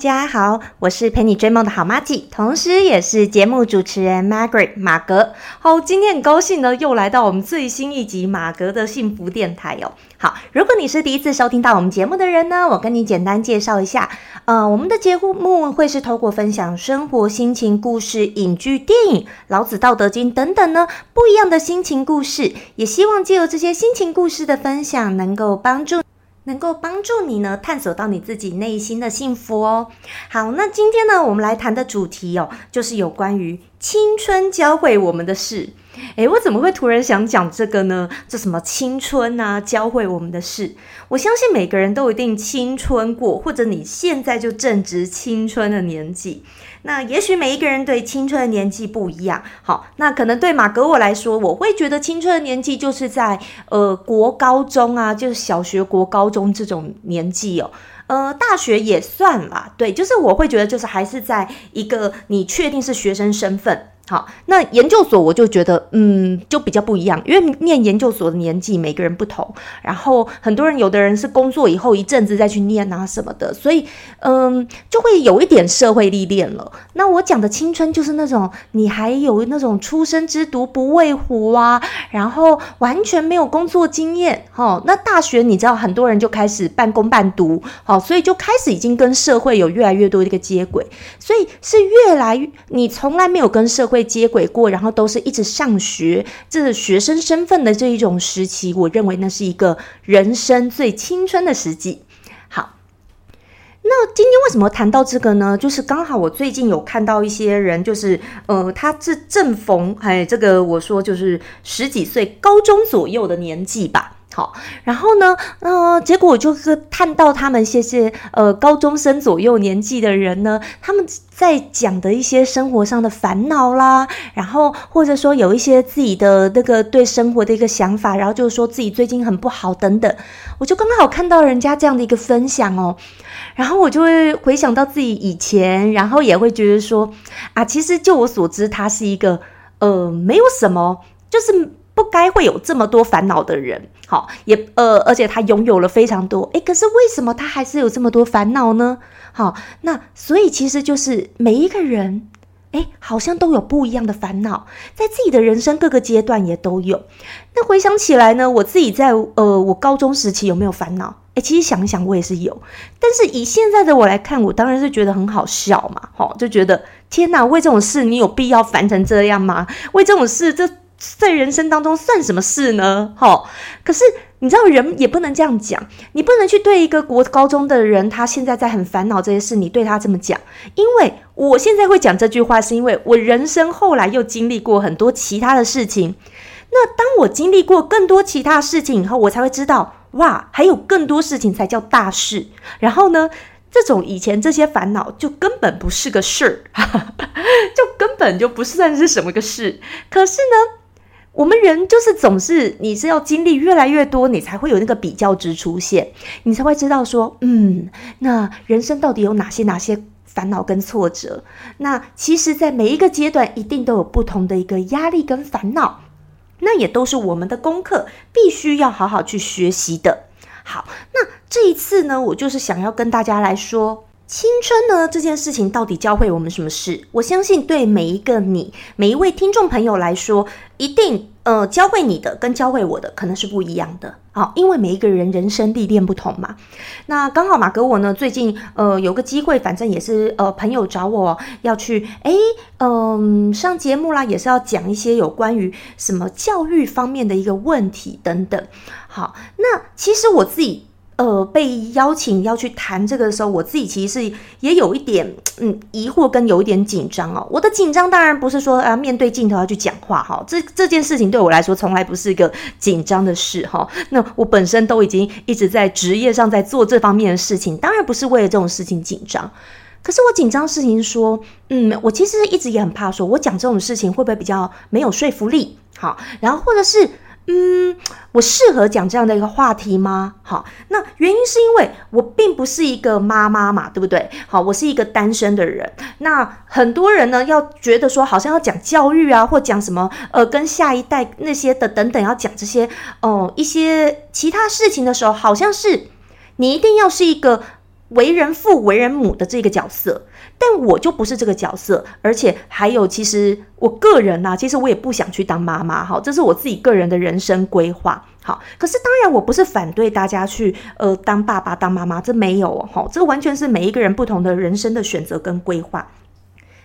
家好，我是陪你追梦的好妈吉，同时也是节目主持人 Margaret 马格。好，今天很高兴呢，又来到我们最新一集马格的幸福电台哦。好，如果你是第一次收听到我们节目的人呢，我跟你简单介绍一下，呃，我们的节目会是透过分享生活心情故事、影剧、电影、老子、道德经等等呢不一样的心情故事，也希望借由这些心情故事的分享，能够帮助。能够帮助你呢探索到你自己内心的幸福哦。好，那今天呢，我们来谈的主题哦，就是有关于青春教会我们的事。诶，我怎么会突然想讲这个呢？这什么青春啊，教会我们的事？我相信每个人都一定青春过，或者你现在就正值青春的年纪。那也许每一个人对青春的年纪不一样。好，那可能对马格我来说，我会觉得青春的年纪就是在呃国高中啊，就是小学、国高中这种年纪哦。呃，大学也算啦，对，就是我会觉得就是还是在一个你确定是学生身份。好，那研究所我就觉得，嗯，就比较不一样，因为念研究所的年纪每个人不同，然后很多人有的人是工作以后一阵子再去念啊什么的，所以，嗯，就会有一点社会历练了。那我讲的青春就是那种你还有那种初生之犊不畏虎啊，然后完全没有工作经验，哈。那大学你知道很多人就开始半工半读，好，所以就开始已经跟社会有越来越多的一个接轨，所以是越来越你从来没有跟社会。接轨过，然后都是一直上学，这是学生身份的这一种时期，我认为那是一个人生最青春的时机。好，那今天为什么谈到这个呢？就是刚好我最近有看到一些人，就是呃，他是正逢哎，这个我说就是十几岁，高中左右的年纪吧。然后呢，呃，结果就是看到他们些些呃高中生左右年纪的人呢，他们在讲的一些生活上的烦恼啦，然后或者说有一些自己的那个对生活的一个想法，然后就是说自己最近很不好等等，我就刚好看到人家这样的一个分享哦，然后我就会回想到自己以前，然后也会觉得说啊，其实就我所知，他是一个呃没有什么，就是。不该会有这么多烦恼的人，好，也呃，而且他拥有了非常多，诶，可是为什么他还是有这么多烦恼呢？好，那所以其实就是每一个人，诶，好像都有不一样的烦恼，在自己的人生各个阶段也都有。那回想起来呢，我自己在呃，我高中时期有没有烦恼？诶，其实想一想，我也是有。但是以现在的我来看，我当然是觉得很好笑嘛，好，就觉得天哪，为这种事你有必要烦成这样吗？为这种事这。在人生当中算什么事呢？哈，可是你知道人也不能这样讲，你不能去对一个国高中的人，他现在在很烦恼这些事，你对他这么讲。因为我现在会讲这句话，是因为我人生后来又经历过很多其他的事情。那当我经历过更多其他事情以后，我才会知道，哇，还有更多事情才叫大事。然后呢，这种以前这些烦恼就根本不是个事儿，就根本就不算是什么个事。可是呢？我们人就是总是，你是要经历越来越多，你才会有那个比较值出现，你才会知道说，嗯，那人生到底有哪些哪些烦恼跟挫折？那其实，在每一个阶段，一定都有不同的一个压力跟烦恼，那也都是我们的功课，必须要好好去学习的。好，那这一次呢，我就是想要跟大家来说。青春呢这件事情到底教会我们什么事？我相信对每一个你每一位听众朋友来说，一定呃教会你的跟教会我的可能是不一样的。好，因为每一个人人生历练不同嘛。那刚好马哥我呢最近呃有个机会，反正也是呃朋友找我要去哎嗯上节目啦，也是要讲一些有关于什么教育方面的一个问题等等。好，那其实我自己。呃，被邀请要去谈这个的时候，我自己其实是也有一点嗯疑惑跟有一点紧张哦。我的紧张当然不是说啊面对镜头要去讲话哈，这这件事情对我来说从来不是一个紧张的事哈。那我本身都已经一直在职业上在做这方面的事情，当然不是为了这种事情紧张。可是我紧张事情说，嗯，我其实一直也很怕说，我讲这种事情会不会比较没有说服力？好，然后或者是。嗯，我适合讲这样的一个话题吗？好，那原因是因为我并不是一个妈妈嘛，对不对？好，我是一个单身的人。那很多人呢，要觉得说，好像要讲教育啊，或讲什么，呃，跟下一代那些的等等，要讲这些哦一些其他事情的时候，好像是你一定要是一个。为人父、为人母的这个角色，但我就不是这个角色，而且还有，其实我个人呢，其实我也不想去当妈妈，哈，这是我自己个人的人生规划，好，可是当然我不是反对大家去呃当爸爸、当妈妈，这没有，哈，这个完全是每一个人不同的人生的选择跟规划，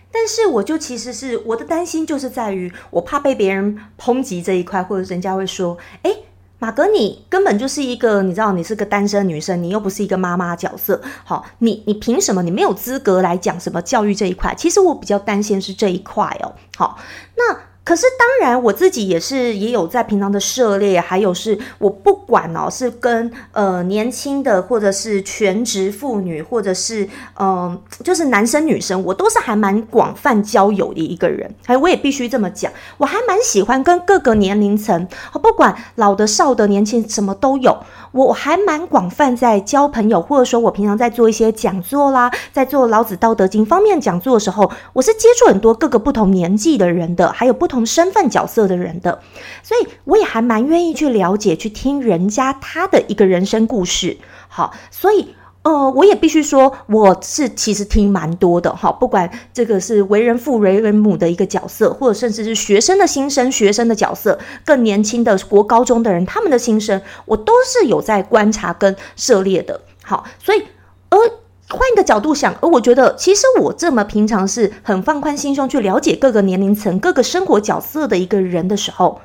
但是我就其实是我的担心就是在于，我怕被别人抨击这一块，或者人家会说，哎。马格，你根本就是一个，你知道，你是个单身女生，你又不是一个妈妈角色，好，你你凭什么？你没有资格来讲什么教育这一块。其实我比较担心是这一块哦，好，那。可是当然，我自己也是也有在平常的涉猎，还有是我不管哦，是跟呃年轻的，或者是全职妇女，或者是嗯，就是男生女生，我都是还蛮广泛交友的一个人。哎，我也必须这么讲，我还蛮喜欢跟各个年龄层，不管老的少的年轻，什么都有。我还蛮广泛在交朋友，或者说我平常在做一些讲座啦，在做老子道德经方面讲座的时候，我是接触很多各个不同年纪的人的，还有不同身份角色的人的，所以我也还蛮愿意去了解、去听人家他的一个人生故事。好，所以。呃，我也必须说，我是其实听蛮多的哈，不管这个是为人父、为人母的一个角色，或者甚至是学生的新生、学生的角色，更年轻的国高中的人，他们的心声，我都是有在观察跟涉猎的。好，所以，而换一个角度想，而我觉得，其实我这么平常是很放宽心胸去了解各个年龄层、各个生活角色的一个人的时候，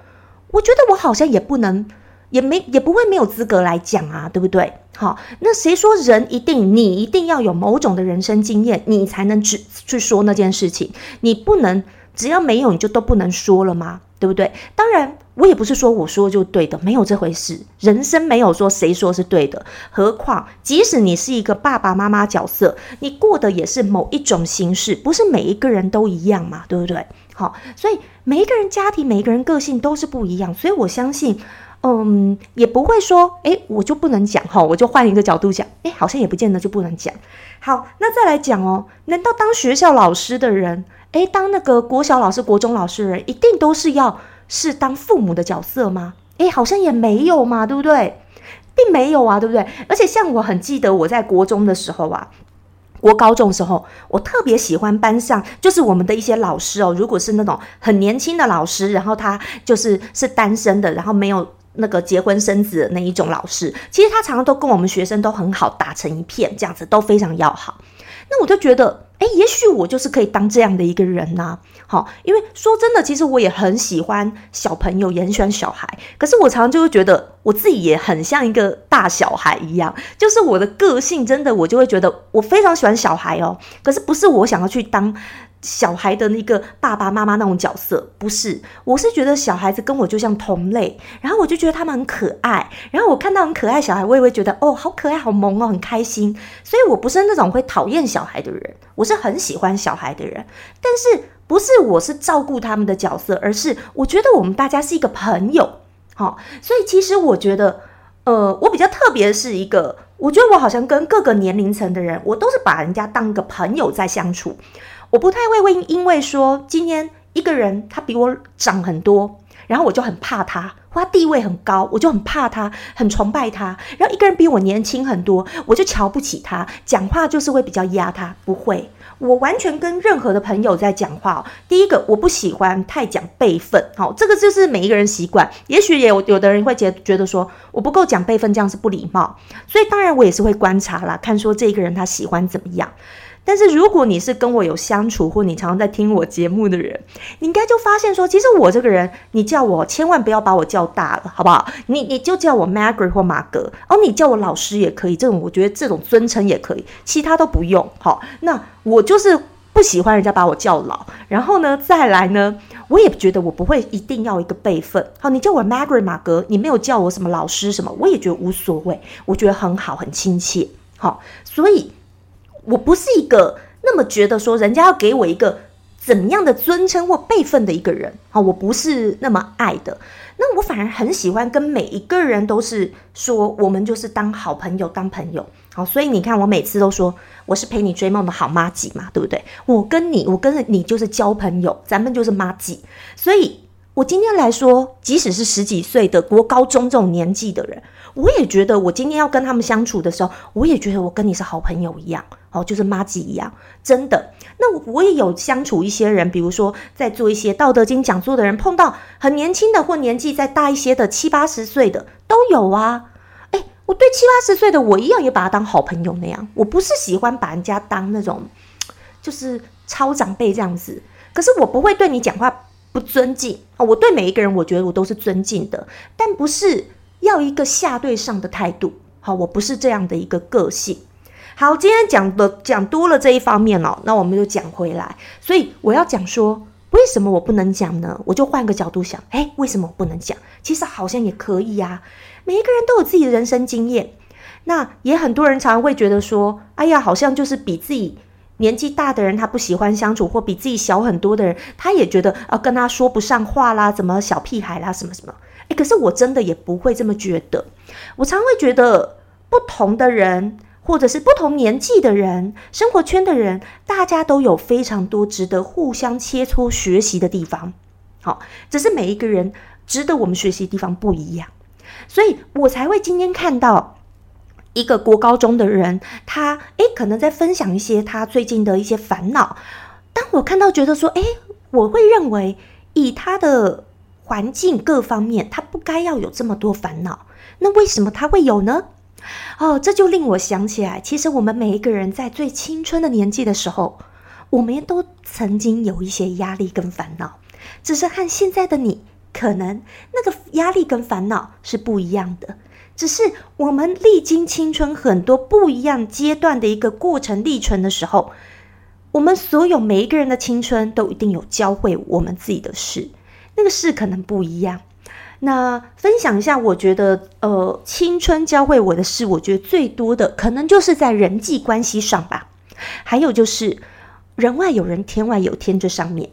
我觉得我好像也不能。也没也不会没有资格来讲啊，对不对？好，那谁说人一定你一定要有某种的人生经验，你才能去去说那件事情？你不能只要没有你就都不能说了吗？对不对？当然，我也不是说我说就对的，没有这回事。人生没有说谁说是对的，何况即使你是一个爸爸妈妈角色，你过的也是某一种形式，不是每一个人都一样嘛，对不对？好，所以每一个人家庭、每一个人个性都是不一样，所以我相信。嗯，也不会说，哎，我就不能讲哈，我就换一个角度讲，哎，好像也不见得就不能讲。好，那再来讲哦，难道当学校老师的人，哎，当那个国小老师、国中老师的人，一定都是要是当父母的角色吗？哎，好像也没有嘛，对不对？并没有啊，对不对？而且像我很记得我在国中的时候啊，国高中的时候，我特别喜欢班上就是我们的一些老师哦，如果是那种很年轻的老师，然后他就是是单身的，然后没有。那个结婚生子的那一种老师，其实他常常都跟我们学生都很好，打成一片，这样子都非常要好。那我就觉得，哎，也许我就是可以当这样的一个人呐。好，因为说真的，其实我也很喜欢小朋友，也很喜欢小孩。可是我常常就会觉得，我自己也很像一个大小孩一样，就是我的个性真的，我就会觉得我非常喜欢小孩哦。可是不是我想要去当。小孩的那个爸爸妈妈那种角色不是，我是觉得小孩子跟我就像同类，然后我就觉得他们很可爱，然后我看到很可爱小孩，我也会觉得哦，好可爱，好萌哦，很开心。所以我不是那种会讨厌小孩的人，我是很喜欢小孩的人。但是不是我是照顾他们的角色，而是我觉得我们大家是一个朋友，好，所以其实我觉得，呃，我比较特别的是一个，我觉得我好像跟各个年龄层的人，我都是把人家当个朋友在相处。我不太会为因为说今天一个人他比我长很多，然后我就很怕他，他地位很高，我就很怕他，很崇拜他。然后一个人比我年轻很多，我就瞧不起他，讲话就是会比较压他。不会，我完全跟任何的朋友在讲话。第一个，我不喜欢太讲辈分，好，这个就是每一个人习惯。也许也有有的人会觉觉得说我不够讲辈分，这样是不礼貌。所以当然我也是会观察啦，看说这一个人他喜欢怎么样。但是如果你是跟我有相处，或你常常在听我节目的人，你应该就发现说，其实我这个人，你叫我千万不要把我叫大了，好不好？你你就叫我 Margaret 或马格，哦，你叫我老师也可以，这种我觉得这种尊称也可以，其他都不用。好，那我就是不喜欢人家把我叫老。然后呢，再来呢，我也觉得我不会一定要一个辈分。好，你叫我 Margaret 马格，你没有叫我什么老师什么，我也觉得无所谓，我觉得很好，很亲切。好，所以。我不是一个那么觉得说人家要给我一个怎么样的尊称或辈分的一个人，好，我不是那么爱的。那我反而很喜欢跟每一个人都是说，我们就是当好朋友，当朋友。好，所以你看，我每次都说我是陪你追梦的好妈吉嘛，对不对？我跟你，我跟你就是交朋友，咱们就是妈吉。所以，我今天来说，即使是十几岁的国高中这种年纪的人，我也觉得我今天要跟他们相处的时候，我也觉得我跟你是好朋友一样。哦，就是妈吉一样，真的。那我也有相处一些人，比如说在做一些道德经讲座的人，碰到很年轻的或年纪再大一些的七八十岁的都有啊。哎，我对七八十岁的我一样，也把他当好朋友那样。我不是喜欢把人家当那种就是超长辈这样子，可是我不会对你讲话不尊敬啊。我对每一个人，我觉得我都是尊敬的，但不是要一个下对上的态度。好，我不是这样的一个个性。好，今天讲的讲多了这一方面哦，那我们就讲回来。所以我要讲说，为什么我不能讲呢？我就换个角度想，哎，为什么我不能讲？其实好像也可以呀。每一个人都有自己的人生经验，那也很多人常常会觉得说，哎呀，好像就是比自己年纪大的人他不喜欢相处，或比自己小很多的人，他也觉得啊跟他说不上话啦，怎么小屁孩啦，什么什么。哎，可是我真的也不会这么觉得。我常会觉得不同的人。或者是不同年纪的人、生活圈的人，大家都有非常多值得互相切磋学习的地方。好，只是每一个人值得我们学习的地方不一样，所以我才会今天看到一个国高中的人，他诶可能在分享一些他最近的一些烦恼。当我看到，觉得说，诶，我会认为以他的环境各方面，他不该要有这么多烦恼。那为什么他会有呢？哦，这就令我想起来，其实我们每一个人在最青春的年纪的时候，我们都曾经有一些压力跟烦恼，只是和现在的你，可能那个压力跟烦恼是不一样的。只是我们历经青春很多不一样阶段的一个过程历程的时候，我们所有每一个人的青春都一定有教会我们自己的事，那个事可能不一样。那分享一下，我觉得呃，青春教会我的事，我觉得最多的可能就是在人际关系上吧。还有就是人外有人，天外有天这上面。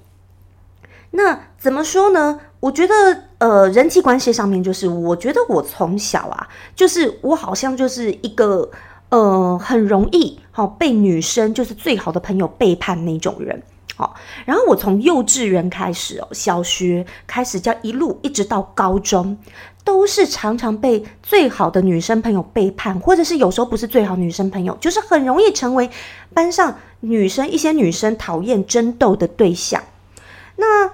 那怎么说呢？我觉得呃，人际关系上面，就是我觉得我从小啊，就是我好像就是一个呃，很容易好被女生就是最好的朋友背叛那种人。好，然后我从幼稚园开始哦，小学开始，叫一路一直到高中，都是常常被最好的女生朋友背叛，或者是有时候不是最好女生朋友，就是很容易成为班上女生一些女生讨厌争斗的对象。那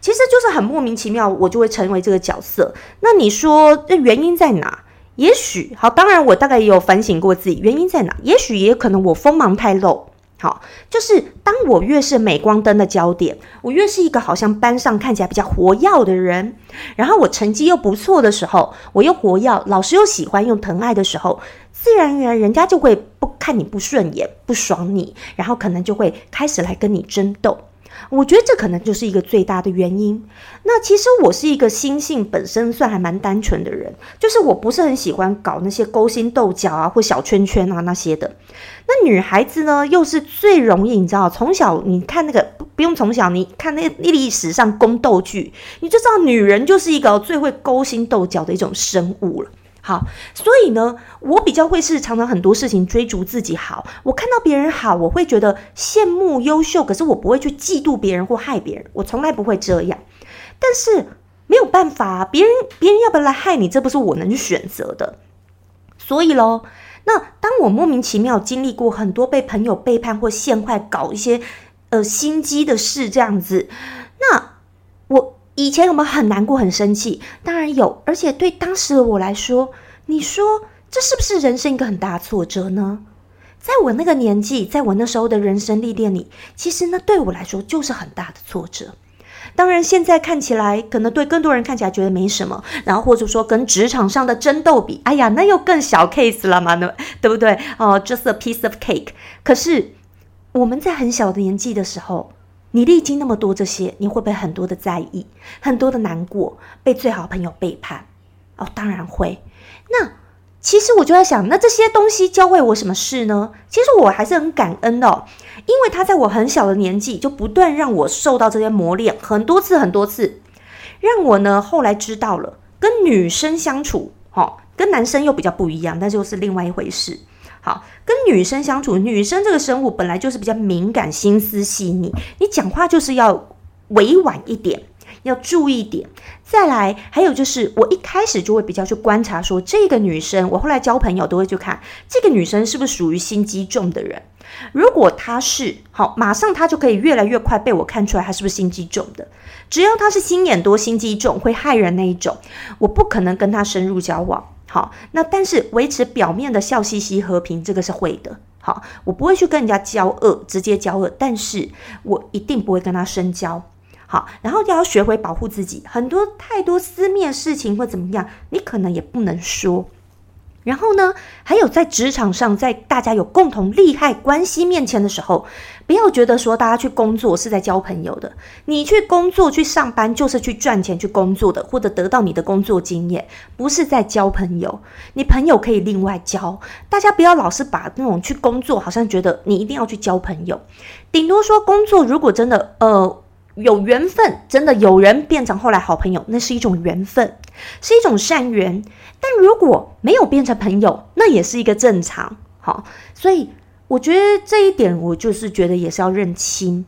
其实就是很莫名其妙，我就会成为这个角色。那你说这原因在哪？也许好，当然我大概也有反省过自己，原因在哪？也许也可能我锋芒太露。好，就是当我越是镁光灯的焦点，我越是一个好像班上看起来比较活跃的人，然后我成绩又不错的时候，我又活跃，老师又喜欢用疼爱的时候，自然而然人家就会不看你不顺眼，不爽你，然后可能就会开始来跟你争斗。我觉得这可能就是一个最大的原因。那其实我是一个心性本身算还蛮单纯的人，就是我不是很喜欢搞那些勾心斗角啊或小圈圈啊那些的。那女孩子呢，又是最容易，你知道，从小你看那个不用从小，你看那历史上宫斗剧，你就知道女人就是一个最会勾心斗角的一种生物了。好，所以呢，我比较会是常常很多事情追逐自己好。我看到别人好，我会觉得羡慕优秀，可是我不会去嫉妒别人或害别人，我从来不会这样。但是没有办法，别人别人要不要来害你，这不是我能选择的。所以喽，那当我莫名其妙经历过很多被朋友背叛或陷害，搞一些呃心机的事这样子，那。以前我们很难过、很生气？当然有，而且对当时的我来说，你说这是不是人生一个很大的挫折呢？在我那个年纪，在我那时候的人生历练里，其实那对我来说就是很大的挫折。当然，现在看起来可能对更多人看起来觉得没什么，然后或者说跟职场上的争斗比，哎呀，那又更小 case 了嘛？对对不对？哦，just a piece of cake。可是我们在很小的年纪的时候。你历经那么多这些，你会不会很多的在意，很多的难过，被最好朋友背叛？哦，当然会。那其实我就在想，那这些东西教会我什么事呢？其实我还是很感恩的，因为他在我很小的年纪就不断让我受到这些磨练，很多次很多次，让我呢后来知道了跟女生相处，哈，跟男生又比较不一样，那就是另外一回事。好，跟女生相处，女生这个生物本来就是比较敏感、心思细腻，你讲话就是要委婉一点。要注意点，再来，还有就是，我一开始就会比较去观察，说这个女生，我后来交朋友都会去看这个女生是不是属于心机重的人。如果她是，好，马上她就可以越来越快被我看出来她是不是心机重的。只要她是心眼多、心机重、会害人那一种，我不可能跟她深入交往。好，那但是维持表面的笑嘻嘻、和平，这个是会的。好，我不会去跟人家交恶，直接交恶，但是我一定不会跟他深交。好，然后要学会保护自己，很多太多私密的事情或怎么样，你可能也不能说。然后呢，还有在职场上，在大家有共同利害关系面前的时候，不要觉得说大家去工作是在交朋友的。你去工作去上班就是去赚钱去工作的，或者得到你的工作经验，不是在交朋友。你朋友可以另外交，大家不要老是把那种去工作，好像觉得你一定要去交朋友。顶多说工作，如果真的呃。有缘分，真的有人变成后来好朋友，那是一种缘分，是一种善缘。但如果没有变成朋友，那也是一个正常。好，所以我觉得这一点，我就是觉得也是要认清。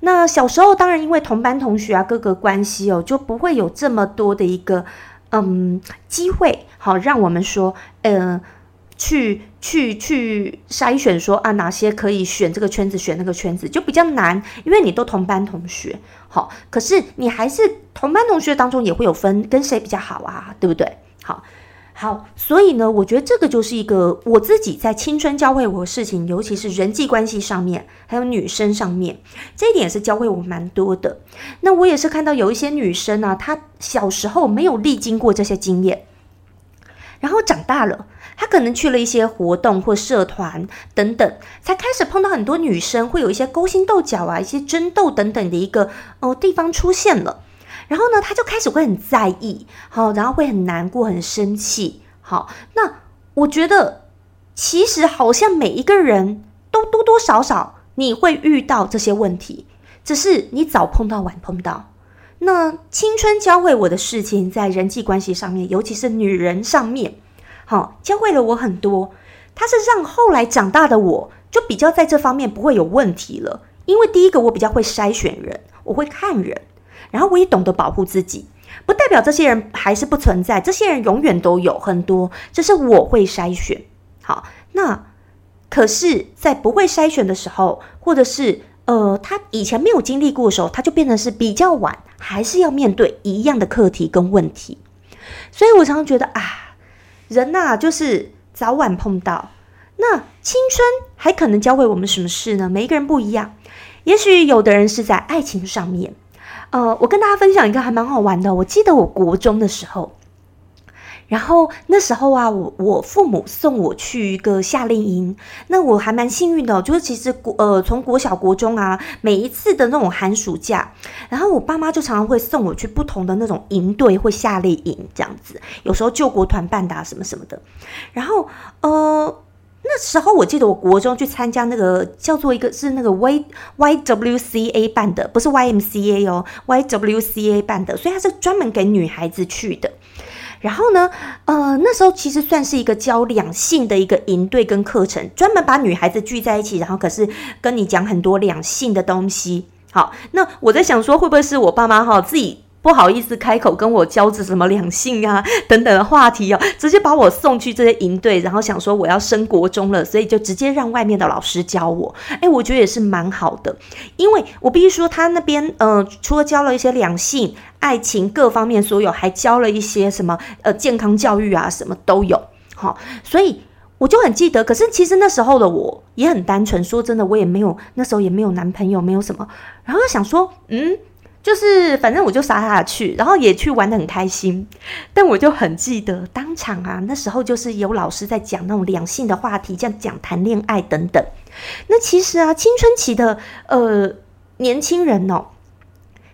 那小时候当然因为同班同学啊，各个关系哦，就不会有这么多的一个嗯机会，好让我们说，嗯。去去去筛选说啊，哪些可以选这个圈子，选那个圈子就比较难，因为你都同班同学，好，可是你还是同班同学当中也会有分，跟谁比较好啊，对不对？好，好，所以呢，我觉得这个就是一个我自己在青春教会我事情，尤其是人际关系上面，还有女生上面，这一点是教会我蛮多的。那我也是看到有一些女生啊，她小时候没有历经过这些经验，然后长大了。他可能去了一些活动或社团等等，才开始碰到很多女生，会有一些勾心斗角啊，一些争斗等等的一个哦地方出现了。然后呢，他就开始会很在意，好，然后会很难过、很生气。好，那我觉得其实好像每一个人都多多少少你会遇到这些问题，只是你早碰到晚碰到。那青春教会我的事情，在人际关系上面，尤其是女人上面。好，教会了我很多。他是让后来长大的我，就比较在这方面不会有问题了。因为第一个，我比较会筛选人，我会看人，然后我也懂得保护自己。不代表这些人还是不存在，这些人永远都有很多，这是我会筛选。好，那可是，在不会筛选的时候，或者是呃，他以前没有经历过的时候，他就变成是比较晚，还是要面对一样的课题跟问题。所以我常常觉得啊。人呐，就是早晚碰到。那青春还可能教会我们什么事呢？每一个人不一样。也许有的人是在爱情上面。呃，我跟大家分享一个还蛮好玩的。我记得我国中的时候。然后那时候啊，我我父母送我去一个夏令营，那我还蛮幸运的，就是其实国呃从国小国中啊，每一次的那种寒暑假，然后我爸妈就常常会送我去不同的那种营队或夏令营这样子，有时候救国团办的什么什么的，然后呃那时候我记得我国中去参加那个叫做一个是那个 Y Y W C A 办的，不是 Y M C A 哦，Y W C A 办的，所以它是专门给女孩子去的。然后呢，呃，那时候其实算是一个教两性的一个营队跟课程，专门把女孩子聚在一起，然后可是跟你讲很多两性的东西。好，那我在想说，会不会是我爸妈哈自己？不好意思开口跟我交织什么两性啊 等等的话题哦，直接把我送去这些营队，然后想说我要升国中了，所以就直接让外面的老师教我。哎，我觉得也是蛮好的，因为我必须说他那边呃，除了教了一些两性、爱情各方面所有，还教了一些什么呃健康教育啊，什么都有。好，所以我就很记得。可是其实那时候的我也很单纯，说真的，我也没有那时候也没有男朋友，没有什么，然后想说嗯。就是反正我就傻傻去，然后也去玩的很开心。但我就很记得当场啊，那时候就是有老师在讲那种两性的话题，这样讲谈恋爱等等。那其实啊，青春期的呃年轻人哦，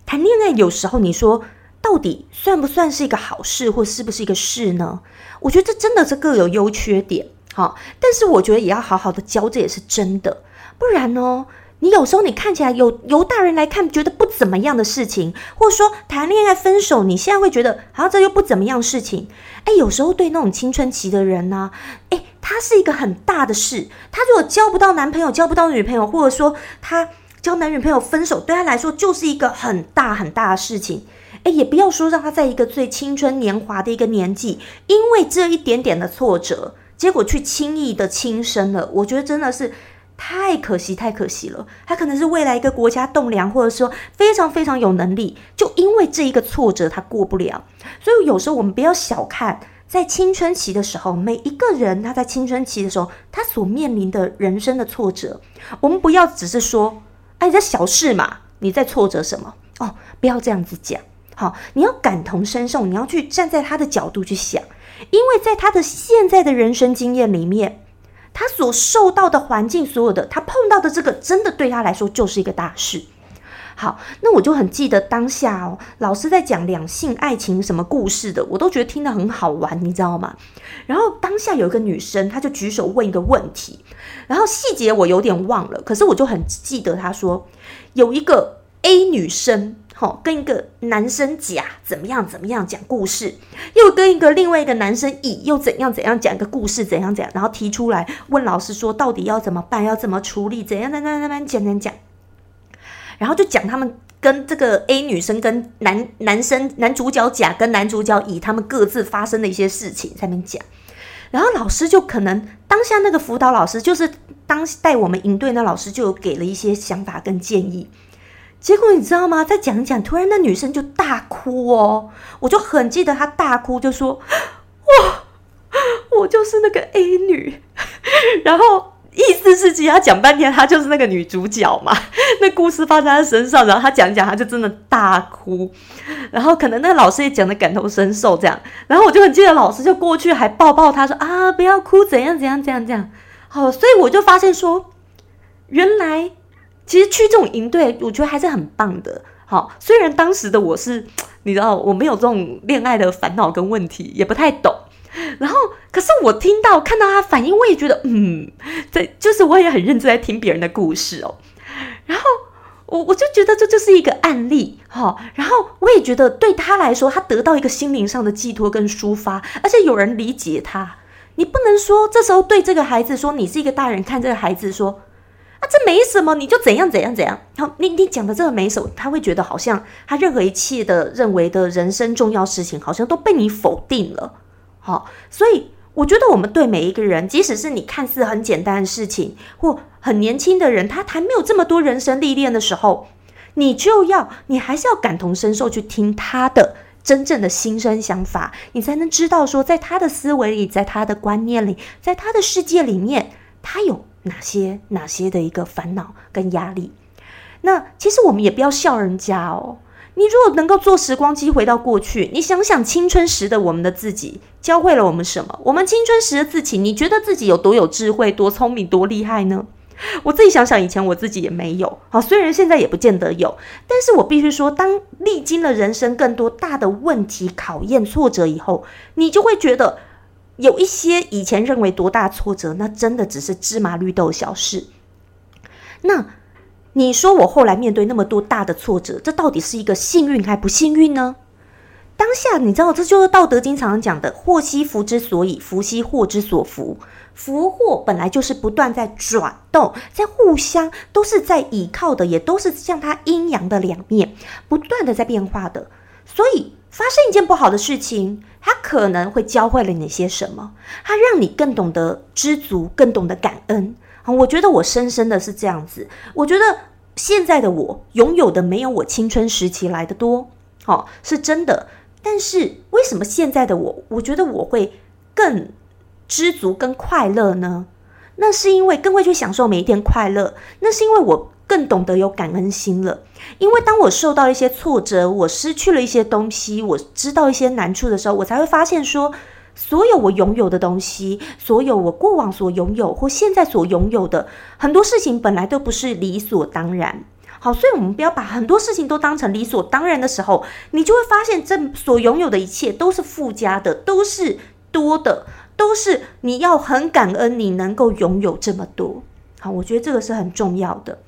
谈恋爱有时候你说到底算不算是一个好事，或是不是一个事呢？我觉得这真的是各有优缺点，好，但是我觉得也要好好的教，这也是真的，不然呢？你有时候你看起来有由大人来看觉得不怎么样的事情，或者说谈恋爱分手，你现在会觉得好像这又不怎么样事情。哎，有时候对那种青春期的人呢，哎，他是一个很大的事。他如果交不到男朋友，交不到女朋友，或者说他交男女朋友分手，对他来说就是一个很大很大的事情。哎，也不要说让他在一个最青春年华的一个年纪，因为这一点点的挫折，结果去轻易的轻生了。我觉得真的是。太可惜，太可惜了。他可能是未来一个国家栋梁，或者说非常非常有能力，就因为这一个挫折，他过不了。所以有时候我们不要小看，在青春期的时候，每一个人他在青春期的时候，他所面临的人生的挫折，我们不要只是说，哎，这小事嘛，你在挫折什么？哦，不要这样子讲。好，你要感同身受，你要去站在他的角度去想，因为在他的现在的人生经验里面。他所受到的环境，所有的他碰到的这个，真的对他来说就是一个大事。好，那我就很记得当下哦，老师在讲两性爱情什么故事的，我都觉得听得很好玩，你知道吗？然后当下有一个女生，她就举手问一个问题，然后细节我有点忘了，可是我就很记得她说有一个 A 女生。好，跟一个男生甲怎么样怎么样讲故事，又跟一个另外一个男生乙又怎样怎样讲一个故事，怎样怎样，然后提出来问老师说到底要怎么办，要怎么处理，怎样怎样怎样讲讲讲，然后就讲他们跟这个 A 女生跟男男生男主角甲跟男主角乙他们各自发生的一些事情在那边讲，然后老师就可能当下那个辅导老师就是当带我们营队那老师就有给了一些想法跟建议。结果你知道吗？再讲一讲，突然那女生就大哭哦，我就很记得她大哭，就说：“哇，我就是那个 A 女。”然后意思是，其实她讲半天，她就是那个女主角嘛。那故事发生在她身上，然后她讲讲，她就真的大哭。然后可能那个老师也讲的感同身受，这样。然后我就很记得老师就过去还抱抱她说：“啊，不要哭，怎样怎样怎样怎样。”好，所以我就发现说，原来。其实去这种营队，我觉得还是很棒的。好，虽然当时的我是，你知道，我没有这种恋爱的烦恼跟问题，也不太懂。然后，可是我听到看到他反应，我也觉得，嗯，在就是我也很认真在听别人的故事哦。然后我我就觉得这就是一个案例，哈。然后我也觉得对他来说，他得到一个心灵上的寄托跟抒发，而且有人理解他。你不能说这时候对这个孩子说，你是一个大人看这个孩子说。这没什么，你就怎样怎样怎样。好，你你讲的这个没什么，他会觉得好像他任何一切的认为的人生重要事情，好像都被你否定了。好，所以我觉得我们对每一个人，即使是你看似很简单的事情，或很年轻的人，他还没有这么多人生历练的时候，你就要你还是要感同身受去听他的真正的心声想法，你才能知道说，在他的思维里，在他的观念里，在他的世界里面，他有。哪些哪些的一个烦恼跟压力？那其实我们也不要笑人家哦。你如果能够坐时光机回到过去，你想想青春时的我们的自己，教会了我们什么？我们青春时的自己，你觉得自己有多有智慧、多聪明、多厉害呢？我自己想想，以前我自己也没有。好，虽然现在也不见得有，但是我必须说，当历经了人生更多大的问题、考验、挫折以后，你就会觉得。有一些以前认为多大挫折，那真的只是芝麻绿豆小事。那你说我后来面对那么多大的挫折，这到底是一个幸运还不幸运呢？当下你知道，这就是《道德经》常讲的“祸兮福之所以，福兮祸之所伏”。福祸本来就是不断在转动，在互相都是在倚靠的，也都是像它阴阳的两面，不断的在变化的。所以发生一件不好的事情。他可能会教会了你些什么？他让你更懂得知足，更懂得感恩！我觉得我深深的是这样子。我觉得现在的我拥有的没有我青春时期来的多，好是真的。但是为什么现在的我，我觉得我会更知足、更快乐呢？那是因为更会去享受每一天快乐。那是因为我。更懂得有感恩心了，因为当我受到一些挫折，我失去了一些东西，我知道一些难处的时候，我才会发现说，所有我拥有的东西，所有我过往所拥有或现在所拥有的很多事情，本来都不是理所当然。好，所以我们不要把很多事情都当成理所当然的时候，你就会发现这所拥有的一切都是附加的，都是多的，都是你要很感恩你能够拥有这么多。好，我觉得这个是很重要的。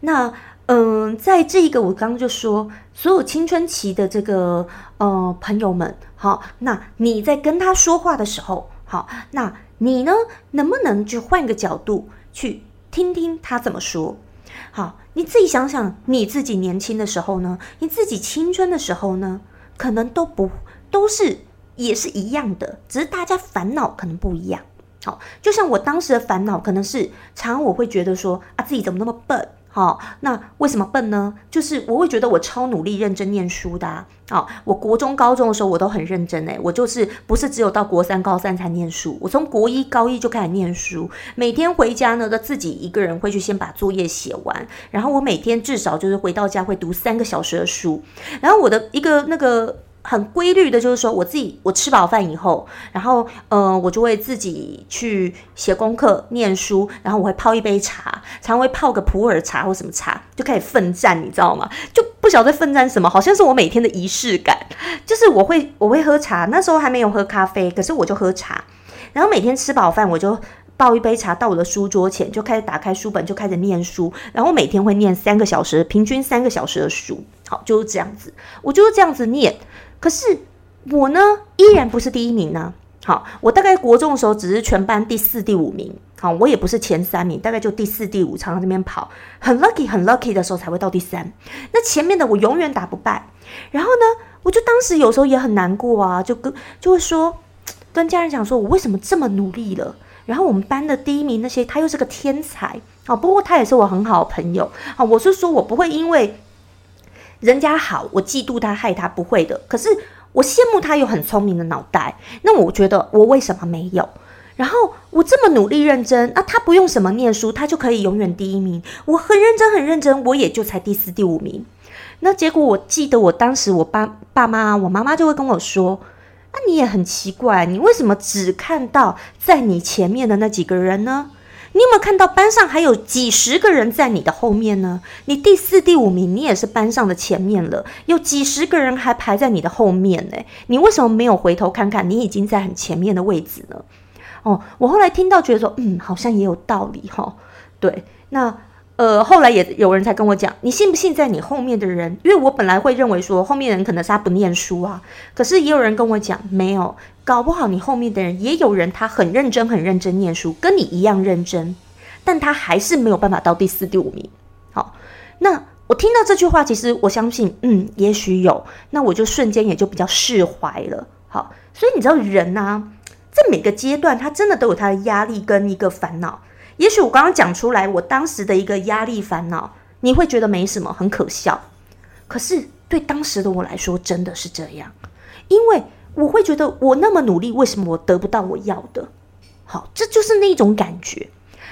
那嗯，在这一个我刚刚就说，所有青春期的这个呃朋友们，好，那你在跟他说话的时候，好，那你呢，能不能就换个角度去听听他怎么说？好，你自己想想，你自己年轻的时候呢？你自己青春的时候呢？可能都不都是也是一样的，只是大家烦恼可能不一样。好，就像我当时的烦恼，可能是常常我会觉得说啊，自己怎么那么笨。好，那为什么笨呢？就是我会觉得我超努力、认真念书的。好，我国中、高中的时候我都很认真诶，我就是不是只有到国三、高三才念书，我从国一、高一就开始念书，每天回家呢都自己一个人会去先把作业写完，然后我每天至少就是回到家会读三个小时的书，然后我的一个那个。很规律的，就是说我自己，我吃饱饭以后，然后，呃，我就会自己去写功课、念书，然后我会泡一杯茶，常会泡个普洱茶或什么茶，就开始奋战，你知道吗？就不晓得奋战什么，好像是我每天的仪式感，就是我会我会喝茶，那时候还没有喝咖啡，可是我就喝茶，然后每天吃饱饭我就倒一杯茶到我的书桌前，就开始打开书本就开始念书，然后每天会念三个小时，平均三个小时的书，好，就是这样子，我就是这样子念。可是我呢，依然不是第一名呢。好，我大概国中的时候只是全班第四、第五名。好，我也不是前三名，大概就第四、第五，常常这边跑，很 lucky、很 lucky 的时候才会到第三。那前面的我永远打不败。然后呢，我就当时有时候也很难过啊，就跟就会说，跟家人讲说，我为什么这么努力了？然后我们班的第一名那些，他又是个天才。好，不过他也是我很好的朋友。好，我是说我不会因为。人家好，我嫉妒他，害他不会的。可是我羡慕他有很聪明的脑袋。那我觉得我为什么没有？然后我这么努力认真，那他不用什么念书，他就可以永远第一名。我很认真很认真，我也就才第四第五名。那结果我记得我当时我爸爸妈我妈妈就会跟我说：“那你也很奇怪，你为什么只看到在你前面的那几个人呢？”你有没有看到班上还有几十个人在你的后面呢？你第四、第五名，你也是班上的前面了，有几十个人还排在你的后面呢？你为什么没有回头看看，你已经在很前面的位置呢？哦，我后来听到觉得说，嗯，好像也有道理哈。对，那。呃，后来也有人才跟我讲，你信不信在你后面的人？因为我本来会认为说后面人可能是他不念书啊，可是也有人跟我讲，没有，搞不好你后面的人也有人他很认真很认真念书，跟你一样认真，但他还是没有办法到第四第五名。好，那我听到这句话，其实我相信，嗯，也许有，那我就瞬间也就比较释怀了。好，所以你知道人呢，在每个阶段他真的都有他的压力跟一个烦恼。也许我刚刚讲出来，我当时的一个压力烦恼，你会觉得没什么，很可笑。可是对当时的我来说，真的是这样，因为我会觉得我那么努力，为什么我得不到我要的？好，这就是那种感觉。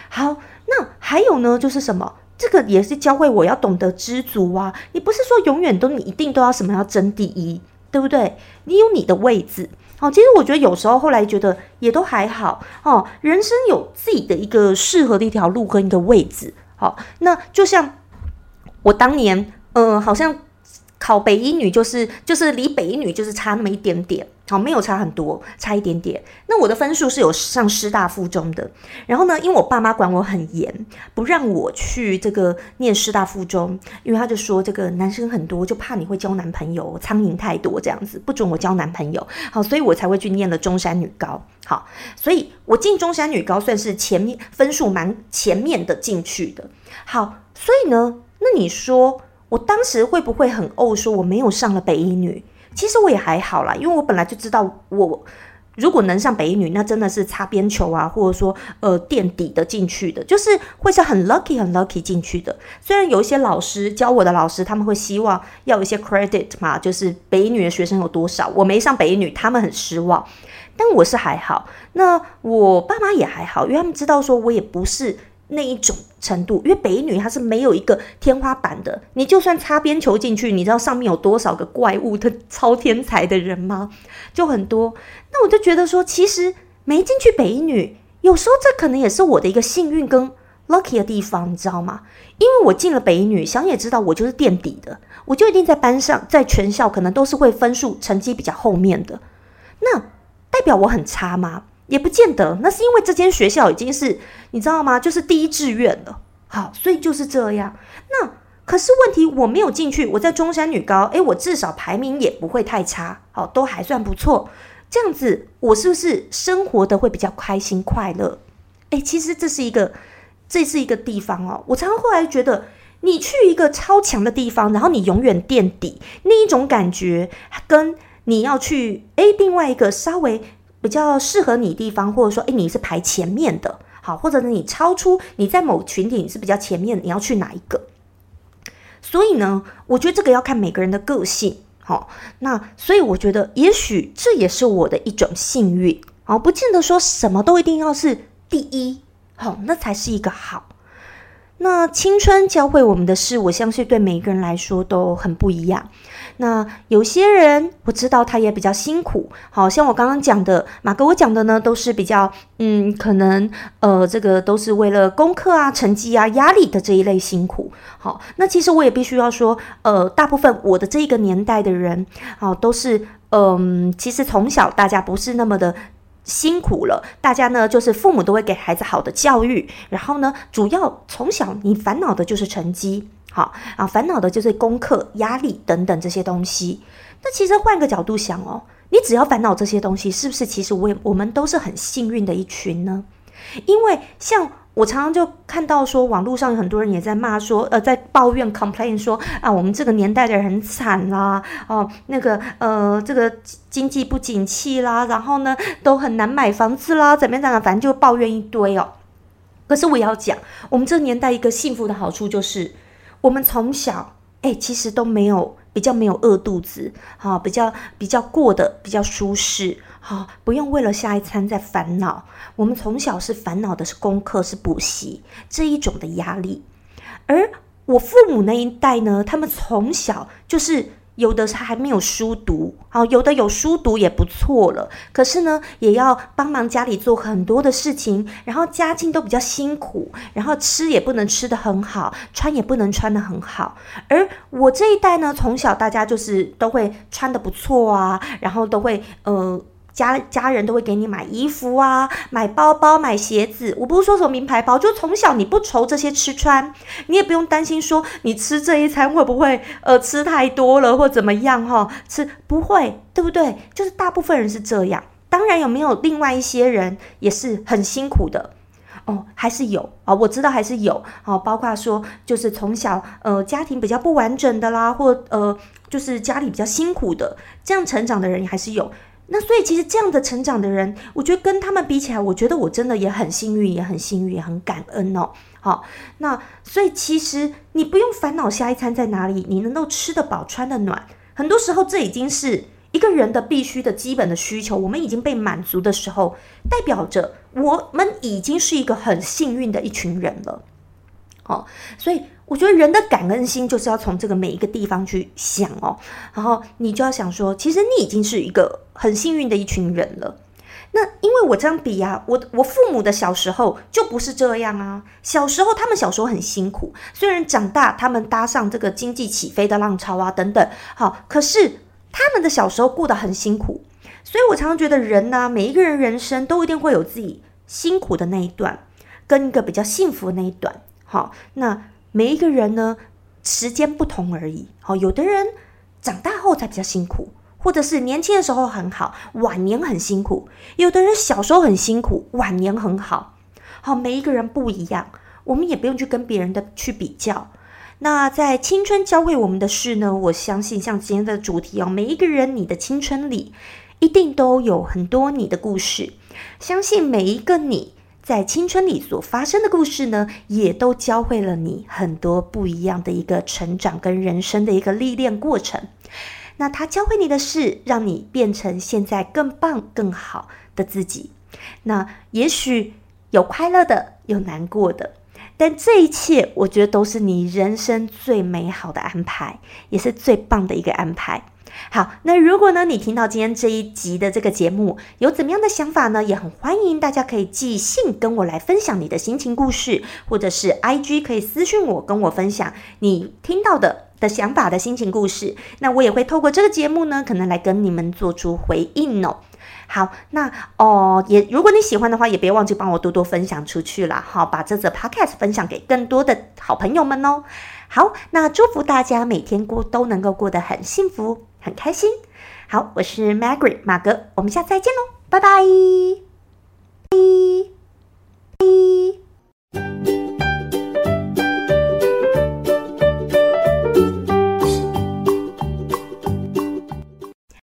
好，那还有呢，就是什么？这个也是教会我要懂得知足啊。你不是说永远都你一定都要什么要争第一，对不对？你有你的位置。好，其实我觉得有时候后来觉得也都还好哦。人生有自己的一个适合的一条路和一个位置。好，那就像我当年，嗯，好像。考北一女就是就是离北一女就是差那么一点点，好没有差很多，差一点点。那我的分数是有上师大附中的，然后呢，因为我爸妈管我很严，不让我去这个念师大附中，因为他就说这个男生很多，就怕你会交男朋友，苍蝇太多这样子，不准我交男朋友。好，所以我才会去念了中山女高。好，所以我进中山女高算是前面分数蛮前面的进去的。好，所以呢，那你说？我当时会不会很怄，说我没有上了北一女？其实我也还好啦，因为我本来就知道，我如果能上北一女，那真的是擦边球啊，或者说呃垫底的进去的，就是会是很 lucky 很 lucky 进去的。虽然有一些老师教我的老师，他们会希望要一些 credit 嘛，就是北一女的学生有多少，我没上北一女，他们很失望。但我是还好，那我爸妈也还好，因为他们知道说我也不是。那一种程度，因为北女它是没有一个天花板的，你就算擦边球进去，你知道上面有多少个怪物的超天才的人吗？就很多。那我就觉得说，其实没进去北女，有时候这可能也是我的一个幸运跟 lucky 的地方，你知道吗？因为我进了北女，想也知道我就是垫底的，我就一定在班上，在全校可能都是会分数成绩比较后面的。那代表我很差吗？也不见得。那是因为这间学校已经是你知道吗？就是第一志愿了。好，所以就是这样。那可是问题，我没有进去，我在中山女高，诶，我至少排名也不会太差，好，都还算不错。这样子，我是不是生活的会比较开心快乐？诶，其实这是一个。这是一个地方哦，我常常后来觉得，你去一个超强的地方，然后你永远垫底，那一种感觉，跟你要去诶另外一个稍微比较适合你地方，或者说诶你是排前面的，好，或者你超出你在某群体你是比较前面，你要去哪一个？所以呢，我觉得这个要看每个人的个性，好，那所以我觉得也许这也是我的一种幸运，好，不见得说什么都一定要是第一。好，那才是一个好。那青春教会我们的事，我相信对每一个人来说都很不一样。那有些人我知道他也比较辛苦，好像我刚刚讲的马哥，我讲的呢都是比较嗯，可能呃，这个都是为了功课啊、成绩啊、压力的这一类辛苦。好，那其实我也必须要说，呃，大部分我的这一个年代的人，好，都是嗯，其实从小大家不是那么的。辛苦了，大家呢就是父母都会给孩子好的教育，然后呢，主要从小你烦恼的就是成绩，好啊，烦恼的就是功课压力等等这些东西。那其实换个角度想哦，你只要烦恼这些东西，是不是其实我也我们都是很幸运的一群呢？因为像。我常常就看到说，网络上有很多人也在骂说，呃，在抱怨 complain 说啊，我们这个年代的人很惨啦，哦，那个呃，这个经济不景气啦，然后呢，都很难买房子啦，怎么样怎么样，反正就抱怨一堆哦。可是我也要讲，我们这年代一个幸福的好处就是，我们从小哎，其实都没有比较没有饿肚子，哈，比较比较过得比较舒适。哈，不用为了下一餐在烦恼。我们从小是烦恼的是功课，是补习这一种的压力。而我父母那一代呢，他们从小就是有的他还没有书读，好，有的有书读也不错了。可是呢，也要帮忙家里做很多的事情，然后家境都比较辛苦，然后吃也不能吃得很好，穿也不能穿得很好。而我这一代呢，从小大家就是都会穿得不错啊，然后都会呃。家家人都会给你买衣服啊，买包包，买鞋子。我不是说什么名牌包，就从小你不愁这些吃穿，你也不用担心说你吃这一餐会不会呃吃太多了或怎么样哈？吃不会，对不对？就是大部分人是这样。当然有没有另外一些人也是很辛苦的哦？还是有啊？我知道还是有啊，包括说就是从小呃家庭比较不完整的啦，或呃就是家里比较辛苦的这样成长的人还是有。那所以其实这样的成长的人，我觉得跟他们比起来，我觉得我真的也很幸运，也很幸运，也很感恩哦。好，那所以其实你不用烦恼下一餐在哪里，你能够吃得饱、穿得暖，很多时候这已经是一个人的必须的基本的需求，我们已经被满足的时候，代表着我们已经是一个很幸运的一群人了。好，所以。我觉得人的感恩心就是要从这个每一个地方去想哦，然后你就要想说，其实你已经是一个很幸运的一群人了。那因为我这样比啊，我我父母的小时候就不是这样啊。小时候他们小时候很辛苦，虽然长大他们搭上这个经济起飞的浪潮啊等等，好，可是他们的小时候过得很辛苦。所以我常常觉得人呢，每一个人人生都一定会有自己辛苦的那一段，跟一个比较幸福的那一段。好，那。每一个人呢，时间不同而已。好，有的人长大后才比较辛苦，或者是年轻的时候很好，晚年很辛苦；有的人小时候很辛苦，晚年很好。好，每一个人不一样，我们也不用去跟别人的去比较。那在青春教会我们的事呢？我相信像今天的主题哦，每一个人你的青春里一定都有很多你的故事。相信每一个你。在青春里所发生的故事呢，也都教会了你很多不一样的一个成长跟人生的一个历练过程。那他教会你的是，让你变成现在更棒、更好的自己。那也许有快乐的，有难过的，但这一切，我觉得都是你人生最美好的安排，也是最棒的一个安排。好，那如果呢，你听到今天这一集的这个节目，有怎么样的想法呢？也很欢迎大家可以寄信跟我来分享你的心情故事，或者是 I G 可以私讯我，跟我分享你听到的的想法的心情故事。那我也会透过这个节目呢，可能来跟你们做出回应哦。好，那哦，也如果你喜欢的话，也别忘记帮我多多分享出去了，好，把这则 podcast 分享给更多的好朋友们哦。好，那祝福大家每天过都能够过得很幸福、很开心。好，我是 Margaret 马格，我们下次再见喽，拜拜。